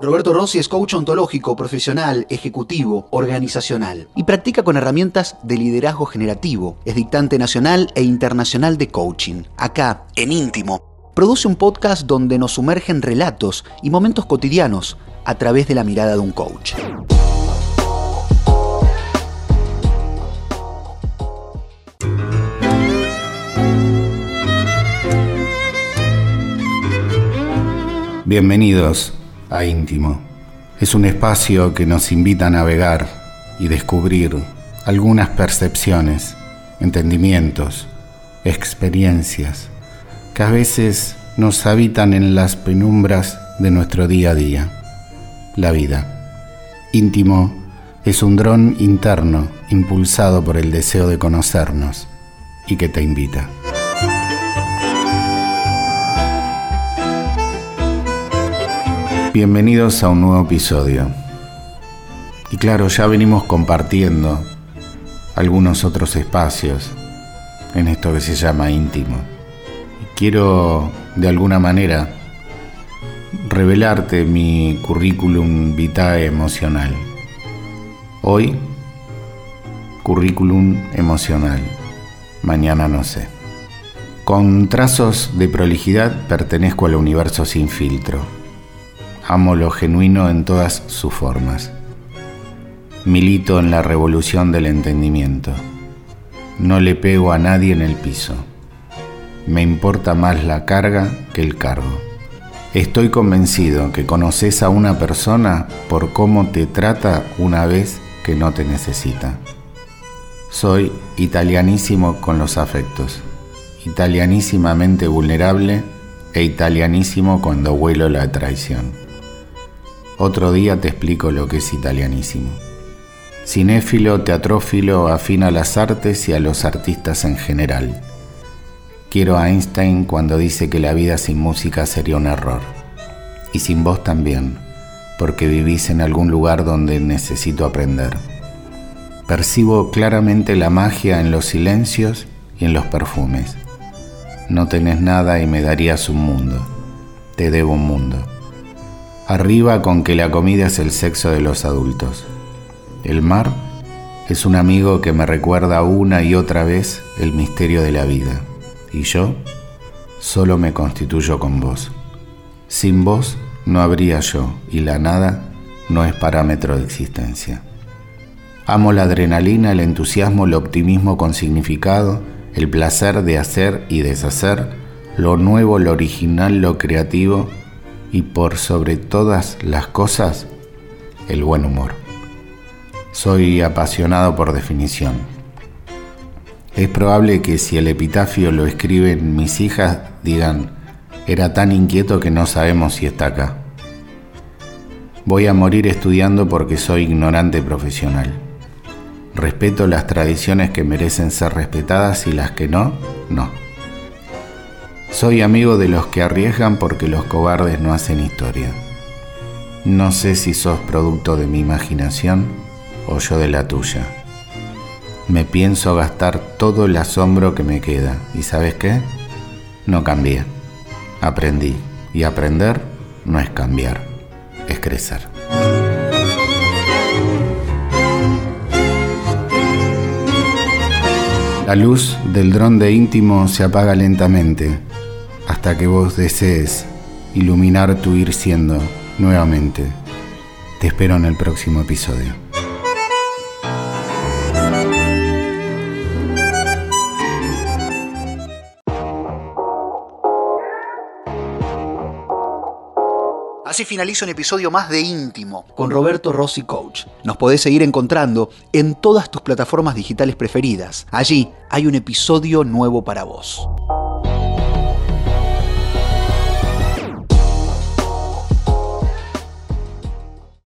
Roberto Rossi es coach ontológico, profesional, ejecutivo, organizacional y practica con herramientas de liderazgo generativo. Es dictante nacional e internacional de coaching. Acá, en íntimo, produce un podcast donde nos sumergen relatos y momentos cotidianos a través de la mirada de un coach. Bienvenidos a Íntimo. Es un espacio que nos invita a navegar y descubrir algunas percepciones, entendimientos, experiencias que a veces nos habitan en las penumbras de nuestro día a día, la vida. Íntimo es un dron interno impulsado por el deseo de conocernos y que te invita. Bienvenidos a un nuevo episodio. Y claro, ya venimos compartiendo algunos otros espacios en esto que se llama íntimo. Quiero de alguna manera revelarte mi currículum vitae emocional. Hoy, currículum emocional. Mañana no sé. Con trazos de prolijidad pertenezco al universo sin filtro amo lo genuino en todas sus formas. Milito en la revolución del entendimiento. No le pego a nadie en el piso. Me importa más la carga que el cargo. Estoy convencido que conoces a una persona por cómo te trata una vez que no te necesita. Soy italianísimo con los afectos, italianísimamente vulnerable e italianísimo cuando vuelo la traición. Otro día te explico lo que es italianísimo. Cinéfilo, teatrófilo, afín a las artes y a los artistas en general. Quiero a Einstein cuando dice que la vida sin música sería un error. Y sin vos también, porque vivís en algún lugar donde necesito aprender. Percibo claramente la magia en los silencios y en los perfumes. No tenés nada y me darías un mundo. Te debo un mundo. Arriba con que la comida es el sexo de los adultos. El mar es un amigo que me recuerda una y otra vez el misterio de la vida. Y yo solo me constituyo con vos. Sin vos no habría yo y la nada no es parámetro de existencia. Amo la adrenalina, el entusiasmo, el optimismo con significado, el placer de hacer y deshacer, lo nuevo, lo original, lo creativo, y por sobre todas las cosas, el buen humor. Soy apasionado por definición. Es probable que si el epitafio lo escriben mis hijas, digan, era tan inquieto que no sabemos si está acá. Voy a morir estudiando porque soy ignorante profesional. Respeto las tradiciones que merecen ser respetadas y las que no, no. Soy amigo de los que arriesgan porque los cobardes no hacen historia. No sé si sos producto de mi imaginación o yo de la tuya. Me pienso gastar todo el asombro que me queda. ¿Y sabes qué? No cambié. Aprendí. Y aprender no es cambiar, es crecer. La luz del dron de íntimo se apaga lentamente hasta que vos desees iluminar tu ir siendo nuevamente. Te espero en el próximo episodio. Así finaliza un episodio más de Íntimo con Roberto Rossi Coach. Nos podés seguir encontrando en todas tus plataformas digitales preferidas. Allí hay un episodio nuevo para vos.